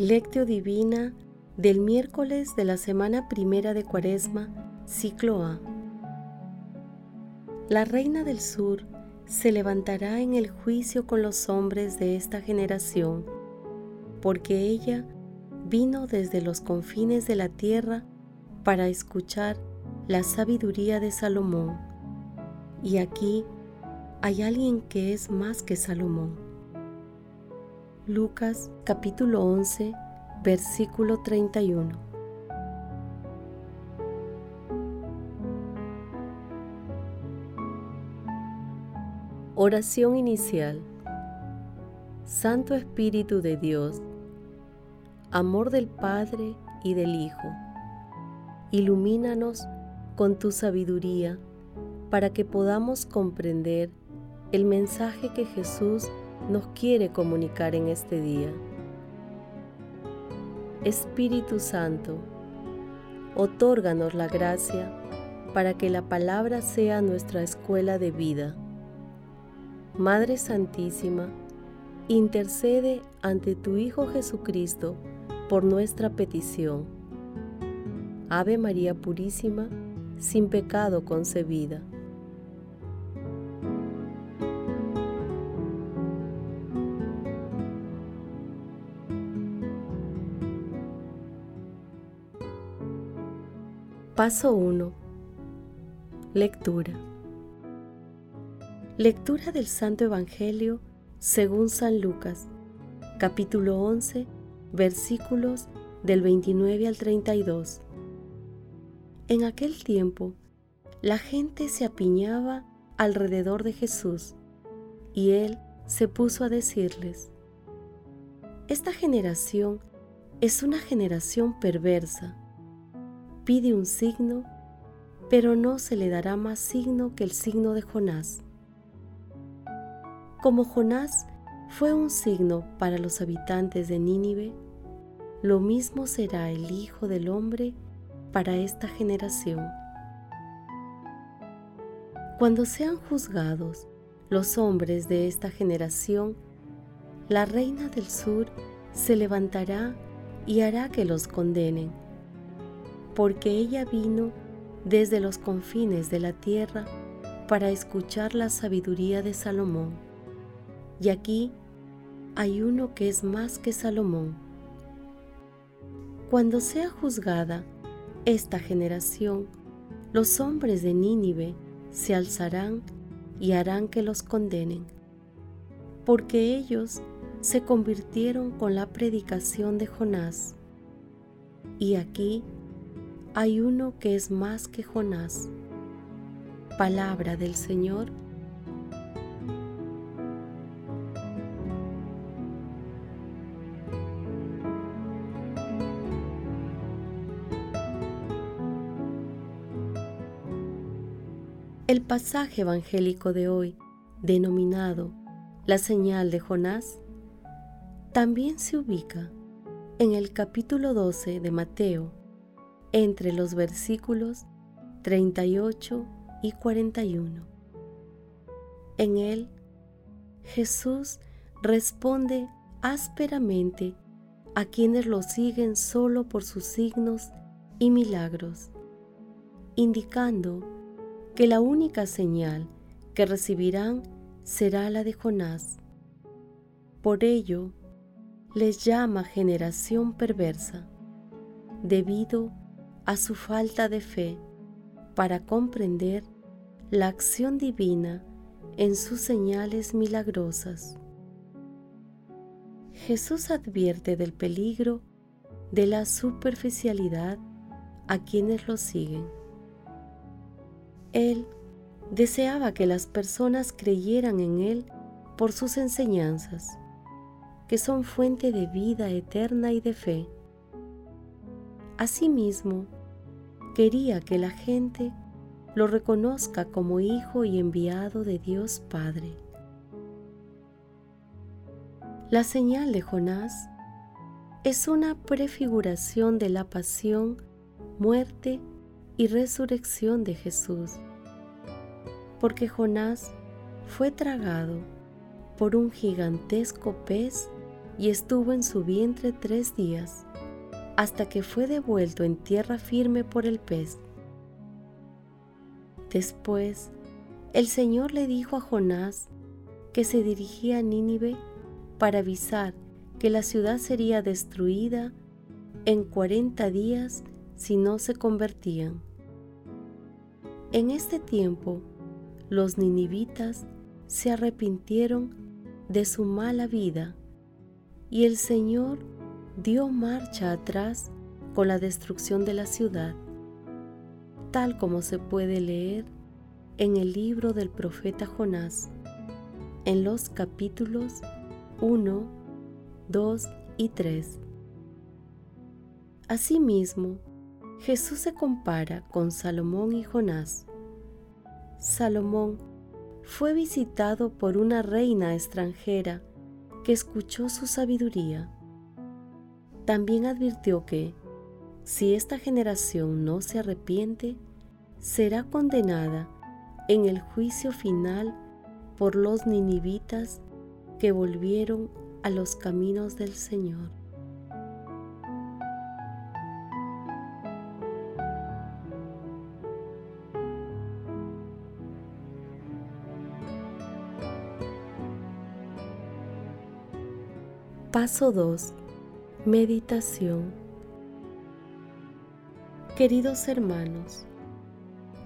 Lectio Divina del miércoles de la semana primera de Cuaresma, ciclo A. La Reina del Sur se levantará en el juicio con los hombres de esta generación, porque ella vino desde los confines de la tierra para escuchar la sabiduría de Salomón. Y aquí hay alguien que es más que Salomón. Lucas capítulo 11, versículo 31. Oración inicial. Santo Espíritu de Dios, amor del Padre y del Hijo, ilumínanos con tu sabiduría para que podamos comprender el mensaje que Jesús nos quiere comunicar en este día. Espíritu Santo, otórganos la gracia para que la palabra sea nuestra escuela de vida. Madre Santísima, intercede ante tu Hijo Jesucristo por nuestra petición. Ave María Purísima, sin pecado concebida. Paso 1. Lectura. Lectura del Santo Evangelio según San Lucas, capítulo 11, versículos del 29 al 32. En aquel tiempo, la gente se apiñaba alrededor de Jesús y él se puso a decirles, Esta generación es una generación perversa pide un signo, pero no se le dará más signo que el signo de Jonás. Como Jonás fue un signo para los habitantes de Nínive, lo mismo será el Hijo del Hombre para esta generación. Cuando sean juzgados los hombres de esta generación, la reina del sur se levantará y hará que los condenen porque ella vino desde los confines de la tierra para escuchar la sabiduría de Salomón. Y aquí hay uno que es más que Salomón. Cuando sea juzgada esta generación, los hombres de Nínive se alzarán y harán que los condenen, porque ellos se convirtieron con la predicación de Jonás. Y aquí hay uno que es más que Jonás. Palabra del Señor. El pasaje evangélico de hoy, denominado la señal de Jonás, también se ubica en el capítulo 12 de Mateo, entre los versículos 38 y 41. En él, Jesús responde ásperamente a quienes lo siguen solo por sus signos y milagros, indicando que la única señal que recibirán será la de Jonás. Por ello, les llama generación perversa, debido a su falta de fe para comprender la acción divina en sus señales milagrosas. Jesús advierte del peligro de la superficialidad a quienes lo siguen. Él deseaba que las personas creyeran en Él por sus enseñanzas, que son fuente de vida eterna y de fe. Asimismo, quería que la gente lo reconozca como hijo y enviado de Dios Padre. La señal de Jonás es una prefiguración de la pasión, muerte y resurrección de Jesús, porque Jonás fue tragado por un gigantesco pez y estuvo en su vientre tres días, hasta que fue devuelto en tierra firme por el pez. Después, el Señor le dijo a Jonás que se dirigía a Nínive para avisar que la ciudad sería destruida en cuarenta días si no se convertían. En este tiempo, los ninivitas se arrepintieron de su mala vida y el Señor dio marcha atrás con la destrucción de la ciudad, tal como se puede leer en el libro del profeta Jonás, en los capítulos 1, 2 y 3. Asimismo, Jesús se compara con Salomón y Jonás. Salomón fue visitado por una reina extranjera que escuchó su sabiduría. También advirtió que, si esta generación no se arrepiente, será condenada en el juicio final por los ninivitas que volvieron a los caminos del Señor. Paso 2. Meditación. Queridos hermanos,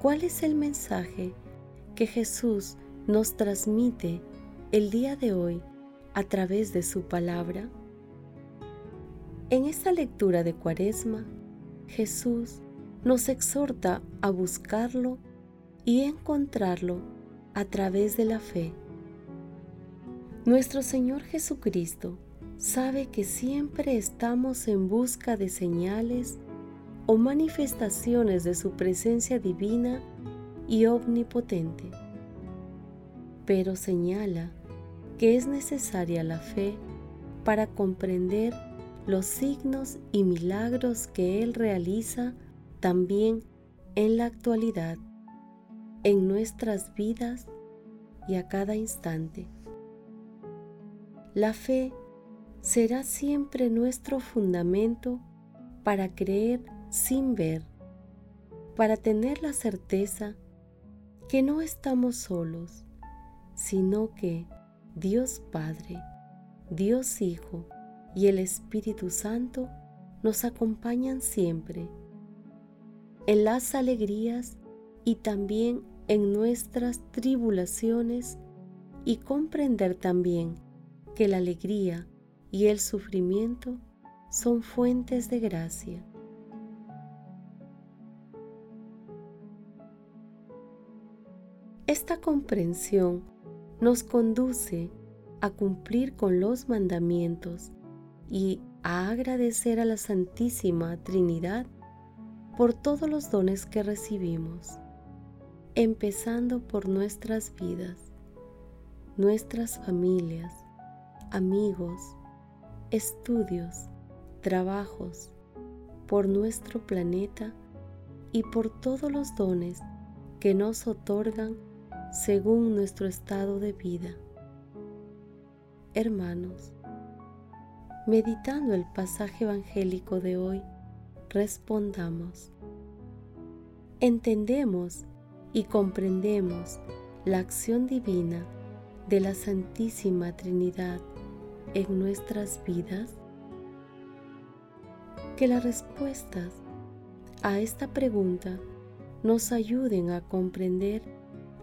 ¿cuál es el mensaje que Jesús nos transmite el día de hoy a través de su palabra? En esta lectura de Cuaresma, Jesús nos exhorta a buscarlo y encontrarlo a través de la fe. Nuestro Señor Jesucristo sabe que siempre estamos en busca de señales o manifestaciones de su presencia divina y omnipotente. Pero señala que es necesaria la fe para comprender los signos y milagros que Él realiza también en la actualidad, en nuestras vidas y a cada instante. La fe será siempre nuestro fundamento para creer sin ver, para tener la certeza que no estamos solos, sino que Dios Padre, Dios Hijo y el Espíritu Santo nos acompañan siempre, en las alegrías y también en nuestras tribulaciones y comprender también que la alegría y el sufrimiento son fuentes de gracia. Esta comprensión nos conduce a cumplir con los mandamientos y a agradecer a la Santísima Trinidad por todos los dones que recibimos, empezando por nuestras vidas, nuestras familias, amigos, estudios, trabajos, por nuestro planeta y por todos los dones que nos otorgan según nuestro estado de vida. Hermanos, meditando el pasaje evangélico de hoy, respondamos. ¿Entendemos y comprendemos la acción divina de la Santísima Trinidad en nuestras vidas? Que las respuestas a esta pregunta nos ayuden a comprender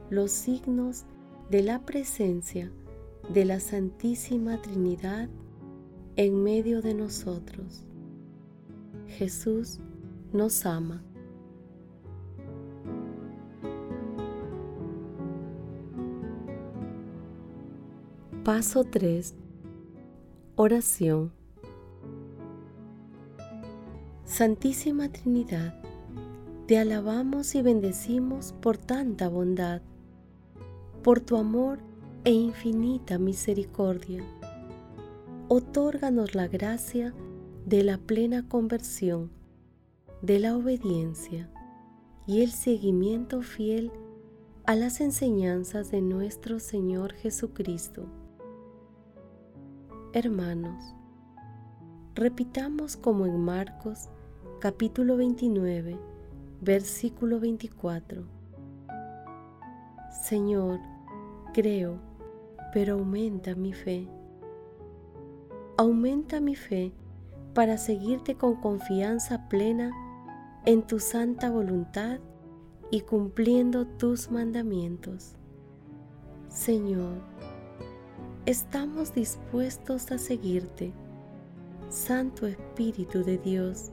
los signos de la presencia de la Santísima Trinidad en medio de nosotros. Jesús nos ama. Paso 3 Oración Santísima Trinidad, te alabamos y bendecimos por tanta bondad, por tu amor e infinita misericordia. Otórganos la gracia de la plena conversión, de la obediencia y el seguimiento fiel a las enseñanzas de nuestro Señor Jesucristo Hermanos, Repitamos como en Marcos capítulo 29, versículo 24. Señor, creo, pero aumenta mi fe. Aumenta mi fe para seguirte con confianza plena en tu santa voluntad y cumpliendo tus mandamientos. Señor, estamos dispuestos a seguirte. Santo Espíritu de Dios,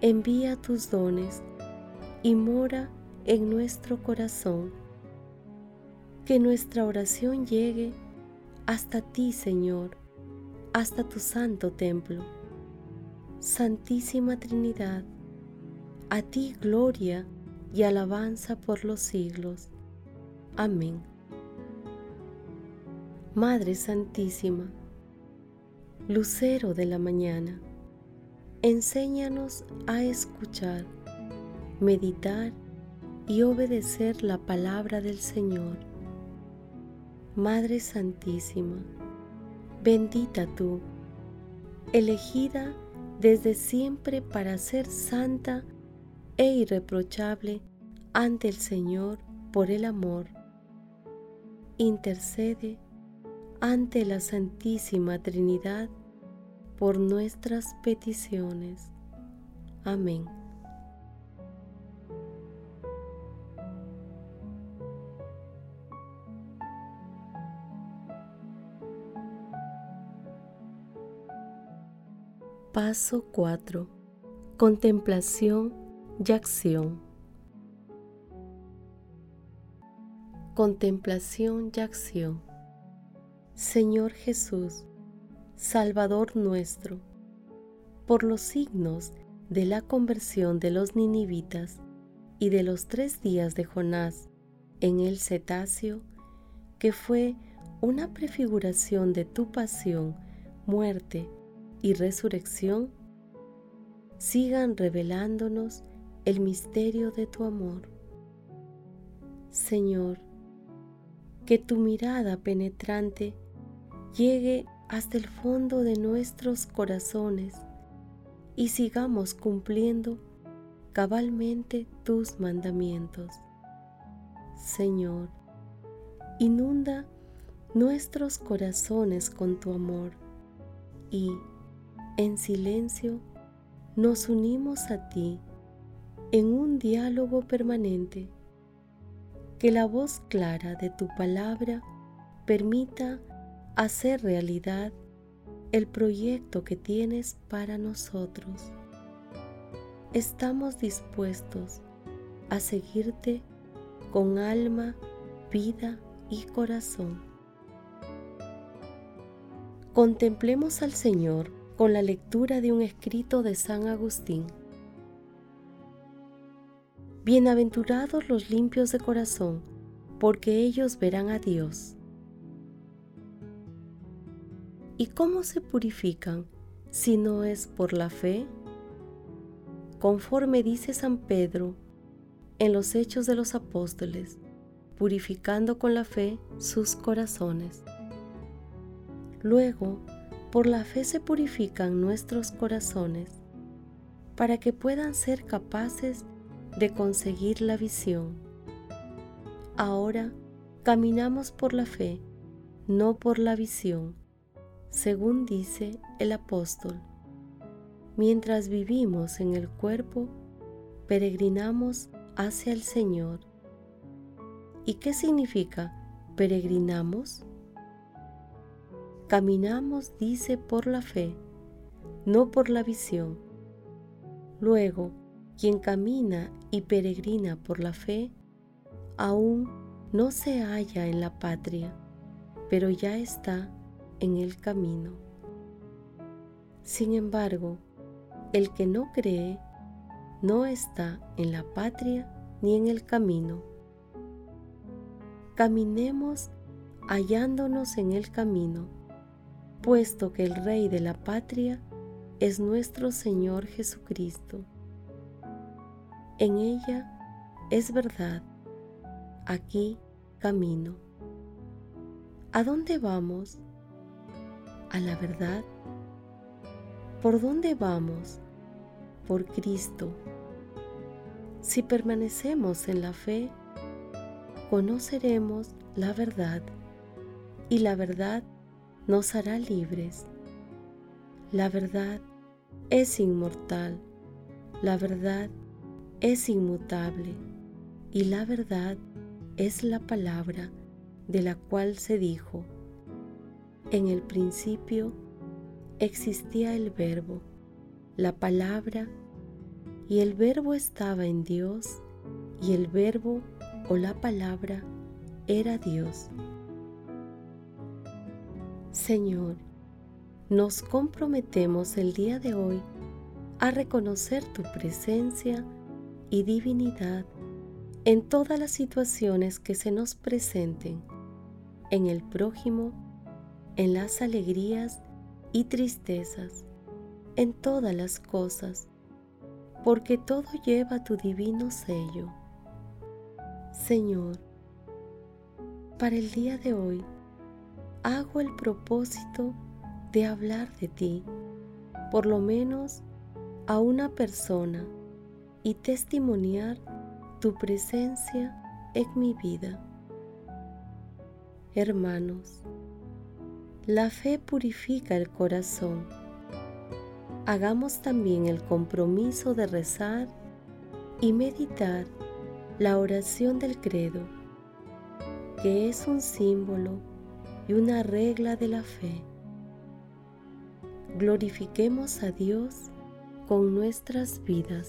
envía tus dones y mora en nuestro corazón. Que nuestra oración llegue hasta ti, Señor, hasta tu santo templo. Santísima Trinidad, a ti gloria y alabanza por los siglos. Amén. Madre Santísima, Lucero de la mañana, enséñanos a escuchar, meditar y obedecer la palabra del Señor. Madre Santísima, bendita tú, elegida desde siempre para ser santa e irreprochable ante el Señor por el amor. Intercede ante la Santísima Trinidad por nuestras peticiones. Amén. Paso 4. Contemplación y acción. Contemplación y acción. Señor Jesús, Salvador nuestro, por los signos de la conversión de los ninivitas y de los tres días de Jonás en el cetáceo, que fue una prefiguración de tu pasión, muerte y resurrección, sigan revelándonos el misterio de tu amor. Señor, que tu mirada penetrante llegue hasta el fondo de nuestros corazones y sigamos cumpliendo cabalmente tus mandamientos. Señor, inunda nuestros corazones con tu amor y, en silencio, nos unimos a ti en un diálogo permanente. Que la voz clara de tu palabra permita hacer realidad el proyecto que tienes para nosotros. Estamos dispuestos a seguirte con alma, vida y corazón. Contemplemos al Señor con la lectura de un escrito de San Agustín. Bienaventurados los limpios de corazón, porque ellos verán a Dios. ¿Y cómo se purifican si no es por la fe? Conforme dice San Pedro en los Hechos de los Apóstoles, purificando con la fe sus corazones. Luego, por la fe se purifican nuestros corazones, para que puedan ser capaces de conseguir la visión. Ahora caminamos por la fe, no por la visión, según dice el apóstol. Mientras vivimos en el cuerpo, peregrinamos hacia el Señor. ¿Y qué significa peregrinamos? Caminamos, dice, por la fe, no por la visión. Luego, quien camina y peregrina por la fe, aún no se halla en la patria, pero ya está en el camino. Sin embargo, el que no cree no está en la patria ni en el camino. Caminemos hallándonos en el camino, puesto que el Rey de la patria es nuestro Señor Jesucristo en ella es verdad. Aquí camino. ¿A dónde vamos? A la verdad. ¿Por dónde vamos? Por Cristo. Si permanecemos en la fe, conoceremos la verdad y la verdad nos hará libres. La verdad es inmortal, la verdad es inmutable y la verdad es la palabra de la cual se dijo, en el principio existía el verbo, la palabra, y el verbo estaba en Dios, y el verbo o la palabra era Dios. Señor, nos comprometemos el día de hoy a reconocer tu presencia y divinidad en todas las situaciones que se nos presenten, en el prójimo, en las alegrías y tristezas, en todas las cosas, porque todo lleva tu divino sello. Señor, para el día de hoy hago el propósito de hablar de ti, por lo menos a una persona, y testimoniar tu presencia en mi vida. Hermanos, la fe purifica el corazón. Hagamos también el compromiso de rezar y meditar la oración del credo, que es un símbolo y una regla de la fe. Glorifiquemos a Dios con nuestras vidas.